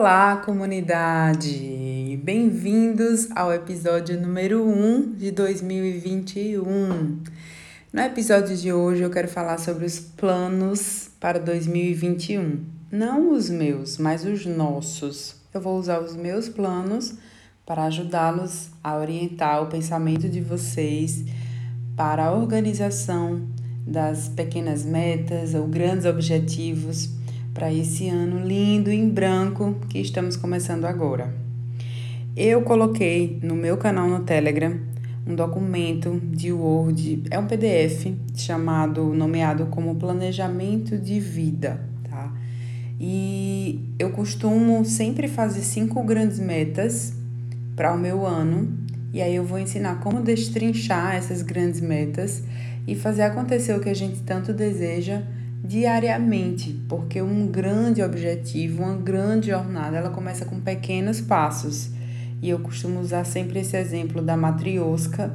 Olá, comunidade! Bem-vindos ao episódio número 1 de 2021. No episódio de hoje eu quero falar sobre os planos para 2021. Não os meus, mas os nossos. Eu vou usar os meus planos para ajudá-los a orientar o pensamento de vocês para a organização das pequenas metas ou grandes objetivos para esse ano lindo em branco que estamos começando agora. Eu coloquei no meu canal no Telegram um documento de Word, é um PDF chamado, nomeado como Planejamento de Vida, tá? E eu costumo sempre fazer cinco grandes metas para o meu ano, e aí eu vou ensinar como destrinchar essas grandes metas e fazer acontecer o que a gente tanto deseja diariamente, porque um grande objetivo, uma grande jornada, ela começa com pequenos passos. E eu costumo usar sempre esse exemplo da matrioska,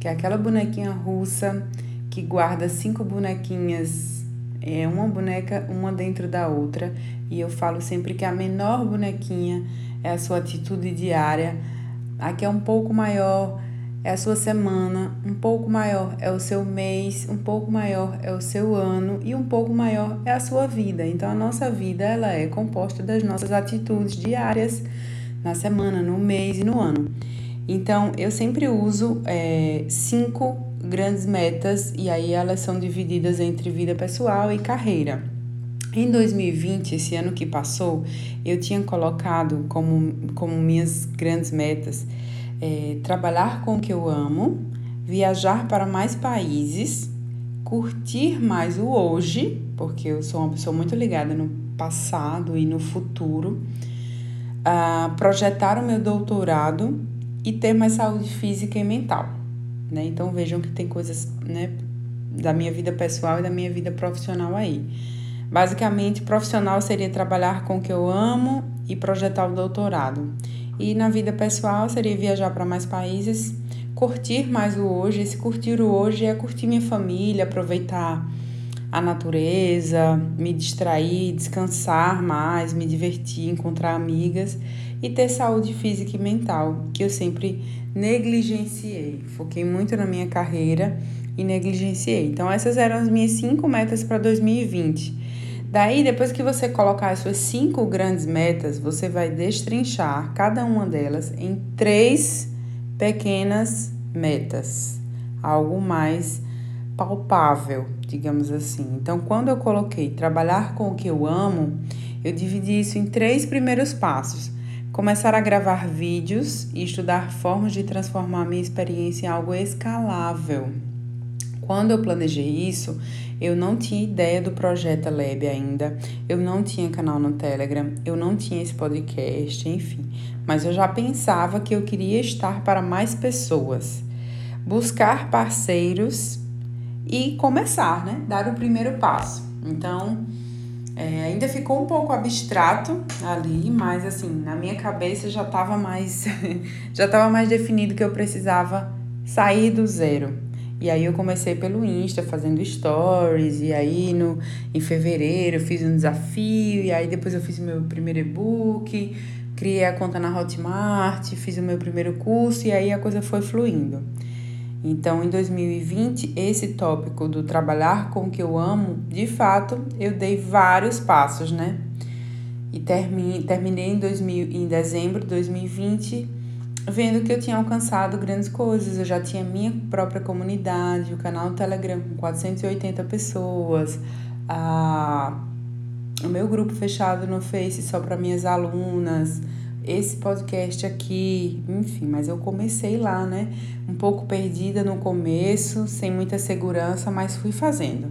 que é aquela bonequinha russa que guarda cinco bonequinhas, é uma boneca uma dentro da outra, e eu falo sempre que a menor bonequinha é a sua atitude diária, a que é um pouco maior é a sua semana, um pouco maior é o seu mês, um pouco maior é o seu ano e um pouco maior é a sua vida. Então a nossa vida ela é composta das nossas atitudes diárias na semana, no mês e no ano. Então eu sempre uso é, cinco grandes metas e aí elas são divididas entre vida pessoal e carreira. Em 2020, esse ano que passou, eu tinha colocado como, como minhas grandes metas é, trabalhar com o que eu amo, viajar para mais países, curtir mais o hoje, porque eu sou uma pessoa muito ligada no passado e no futuro, uh, projetar o meu doutorado e ter mais saúde física e mental. Né? Então vejam que tem coisas né, da minha vida pessoal e da minha vida profissional aí. Basicamente, profissional seria trabalhar com o que eu amo e projetar o doutorado. E na vida pessoal seria viajar para mais países, curtir mais o hoje. Esse curtir o hoje é curtir minha família, aproveitar a natureza, me distrair, descansar mais, me divertir, encontrar amigas e ter saúde física e mental, que eu sempre negligenciei. Foquei muito na minha carreira e negligenciei. Então, essas eram as minhas cinco metas para 2020. Daí, depois que você colocar as suas cinco grandes metas, você vai destrinchar cada uma delas em três pequenas metas, algo mais palpável, digamos assim. Então, quando eu coloquei trabalhar com o que eu amo, eu dividi isso em três primeiros passos. Começar a gravar vídeos e estudar formas de transformar minha experiência em algo escalável. Quando eu planejei isso, eu não tinha ideia do projeto Lab ainda, eu não tinha canal no Telegram, eu não tinha esse podcast, enfim. Mas eu já pensava que eu queria estar para mais pessoas, buscar parceiros e começar, né? Dar o primeiro passo. Então, é, ainda ficou um pouco abstrato ali, mas assim, na minha cabeça já estava mais já estava mais definido que eu precisava sair do zero. E aí eu comecei pelo Insta, fazendo stories, e aí no, em fevereiro eu fiz um desafio, e aí depois eu fiz o meu primeiro e-book, criei a conta na Hotmart, fiz o meu primeiro curso, e aí a coisa foi fluindo. Então, em 2020, esse tópico do trabalhar com o que eu amo, de fato, eu dei vários passos, né? E termine, terminei em, 2000, em dezembro de 2020 vendo que eu tinha alcançado grandes coisas. Eu já tinha minha própria comunidade, o canal do Telegram com 480 pessoas, a, o meu grupo fechado no Face só para minhas alunas, esse podcast aqui, enfim, mas eu comecei lá, né? Um pouco perdida no começo, sem muita segurança, mas fui fazendo.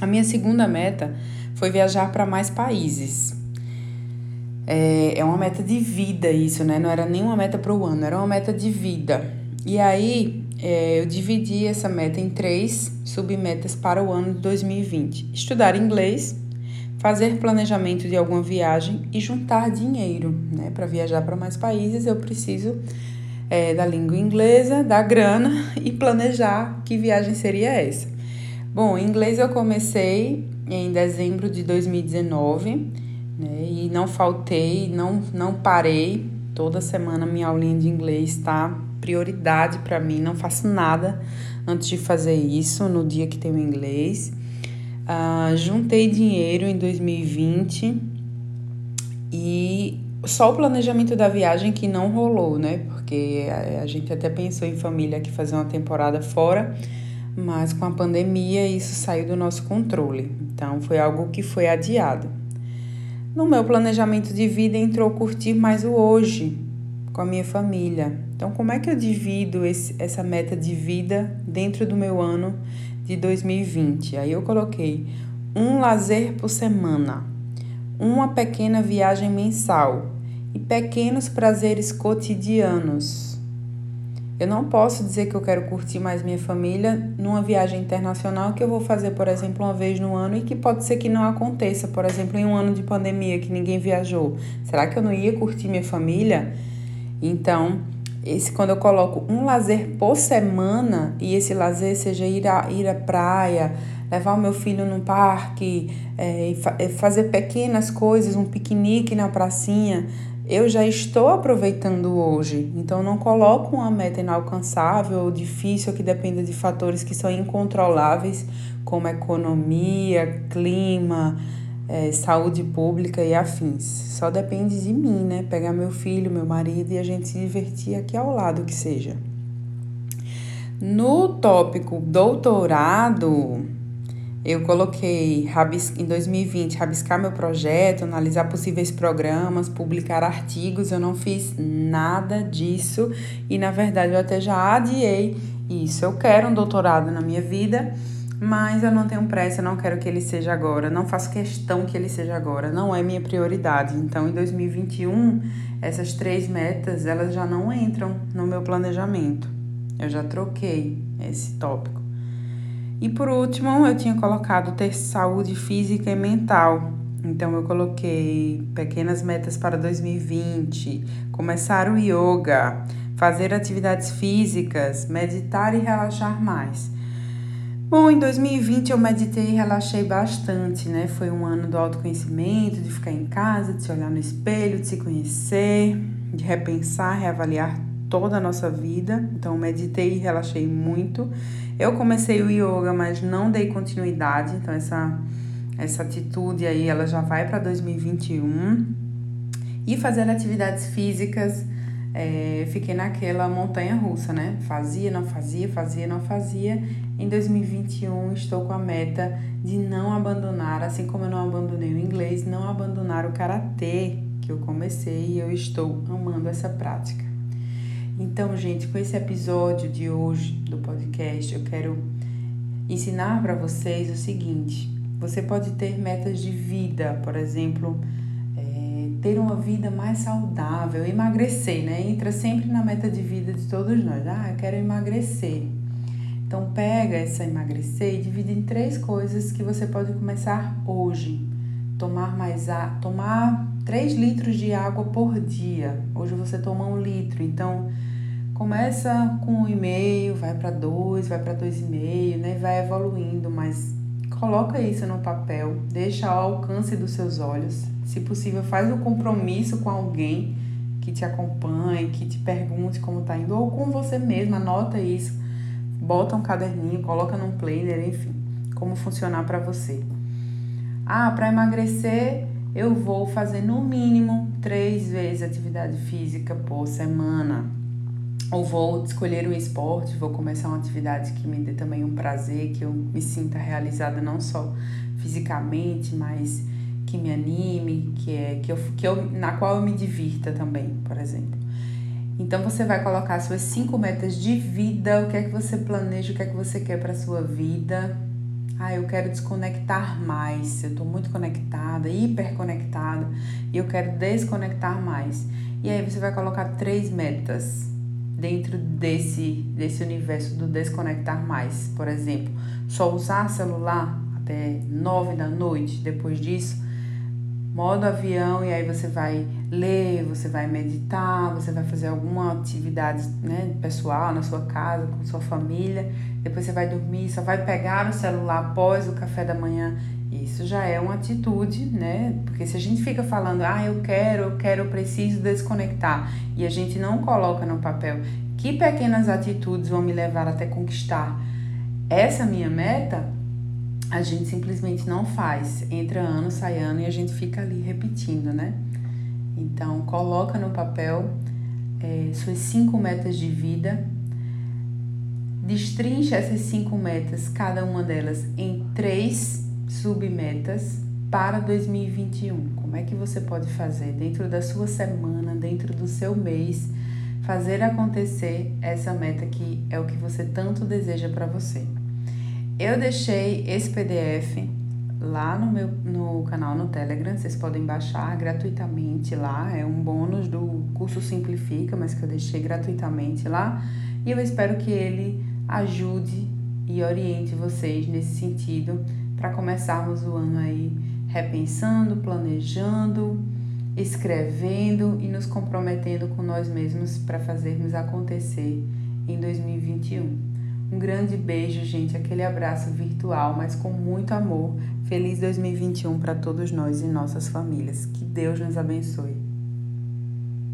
A minha segunda meta foi viajar para mais países. É, é uma meta de vida isso, né? Não era nem uma meta para o ano, era uma meta de vida. E aí é, eu dividi essa meta em três submetas para o ano de 2020: estudar inglês, fazer planejamento de alguma viagem e juntar dinheiro, né? Para viajar para mais países, eu preciso é, da língua inglesa, da grana e planejar que viagem seria essa. Bom, inglês eu comecei em dezembro de 2019 né? E não faltei, não, não parei. Toda semana minha aulinha de inglês está prioridade para mim. Não faço nada antes de fazer isso no dia que tenho inglês. Uh, juntei dinheiro em 2020 e só o planejamento da viagem que não rolou, né? Porque a, a gente até pensou em família que fazer uma temporada fora, mas com a pandemia isso saiu do nosso controle. Então foi algo que foi adiado. No meu planejamento de vida entrou curtir mais o hoje com a minha família. Então, como é que eu divido esse, essa meta de vida dentro do meu ano de 2020? Aí eu coloquei um lazer por semana, uma pequena viagem mensal e pequenos prazeres cotidianos. Eu não posso dizer que eu quero curtir mais minha família numa viagem internacional que eu vou fazer, por exemplo, uma vez no ano e que pode ser que não aconteça, por exemplo, em um ano de pandemia que ninguém viajou. Será que eu não ia curtir minha família? Então, esse quando eu coloco um lazer por semana e esse lazer seja ir à, ir à praia, levar o meu filho num parque, é, fazer pequenas coisas, um piquenique na pracinha, eu já estou aproveitando hoje. Então, não coloco uma meta inalcançável difícil que dependa de fatores que são incontroláveis, como economia, clima, é, saúde pública e afins. Só depende de mim, né? Pegar meu filho, meu marido e a gente se divertir aqui ao lado que seja. No tópico doutorado, eu coloquei em 2020 rabiscar meu projeto, analisar possíveis programas, publicar artigos. Eu não fiz nada disso e na verdade eu até já adiei isso. Eu quero um doutorado na minha vida, mas eu não tenho pressa, não quero que ele seja agora, não faço questão que ele seja agora, não é minha prioridade. Então, em 2021, essas três metas, elas já não entram no meu planejamento. Eu já troquei esse tópico. E por último, eu tinha colocado ter saúde física e mental. Então eu coloquei pequenas metas para 2020, começar o yoga, fazer atividades físicas, meditar e relaxar mais. Bom, em 2020 eu meditei e relaxei bastante, né? Foi um ano do autoconhecimento, de ficar em casa, de se olhar no espelho, de se conhecer, de repensar, reavaliar toda a nossa vida. Então, meditei e relaxei muito. Eu comecei o yoga, mas não dei continuidade. Então, essa, essa atitude aí, ela já vai para 2021. E fazer atividades físicas, é, fiquei naquela montanha russa, né? Fazia, não fazia, fazia, não fazia. Em 2021, estou com a meta de não abandonar, assim como eu não abandonei o inglês, não abandonar o karatê que eu comecei e eu estou amando essa prática. Então, gente, com esse episódio de hoje do podcast, eu quero ensinar para vocês o seguinte: você pode ter metas de vida, por exemplo, é, ter uma vida mais saudável, emagrecer, né? Entra sempre na meta de vida de todos nós. Ah, eu quero emagrecer. Então, pega essa emagrecer e divide em três coisas que você pode começar hoje. Tomar mais a tomar 3 litros de água por dia. Hoje você toma um litro, então Começa com um e-mail, vai para dois, vai para dois e meio, né? Vai evoluindo, mas coloca isso no papel, deixa ao alcance dos seus olhos. Se possível, faz um compromisso com alguém que te acompanhe, que te pergunte como tá indo, ou com você mesmo, anota isso, bota um caderninho, coloca num planner, enfim, como funcionar para você. Ah, para emagrecer, eu vou fazer no mínimo três vezes atividade física por semana ou vou escolher um esporte, vou começar uma atividade que me dê também um prazer, que eu me sinta realizada não só fisicamente, mas que me anime, que é que eu, que eu na qual eu me divirta também, por exemplo. Então você vai colocar suas cinco metas de vida, o que é que você planeja, o que é que você quer para sua vida. Ah, eu quero desconectar mais. Eu estou muito conectada, hiperconectada, e eu quero desconectar mais. E aí você vai colocar três metas dentro desse, desse universo do desconectar mais. Por exemplo, só usar celular até nove da noite, depois disso, modo avião, e aí você vai ler, você vai meditar, você vai fazer alguma atividade né, pessoal na sua casa, com sua família, depois você vai dormir, só vai pegar o celular após o café da manhã Isso já é uma atitude, né? Porque se a gente fica falando, ah, eu quero, eu quero, eu preciso desconectar, e a gente não coloca no papel que pequenas atitudes vão me levar até conquistar essa minha meta, a gente simplesmente não faz. Entra ano, sai ano e a gente fica ali repetindo, né? Então, coloca no papel é, suas cinco metas de vida, destrincha essas cinco metas, cada uma delas, em três submetas para 2021. Como é que você pode fazer dentro da sua semana, dentro do seu mês, fazer acontecer essa meta que é o que você tanto deseja para você? Eu deixei esse PDF lá no meu no canal no Telegram, vocês podem baixar gratuitamente lá, é um bônus do curso Simplifica, mas que eu deixei gratuitamente lá, e eu espero que ele ajude e oriente vocês nesse sentido para começarmos o ano aí repensando, planejando, escrevendo e nos comprometendo com nós mesmos para fazermos acontecer em 2021. Um grande beijo, gente, aquele abraço virtual, mas com muito amor. Feliz 2021 para todos nós e nossas famílias. Que Deus nos abençoe.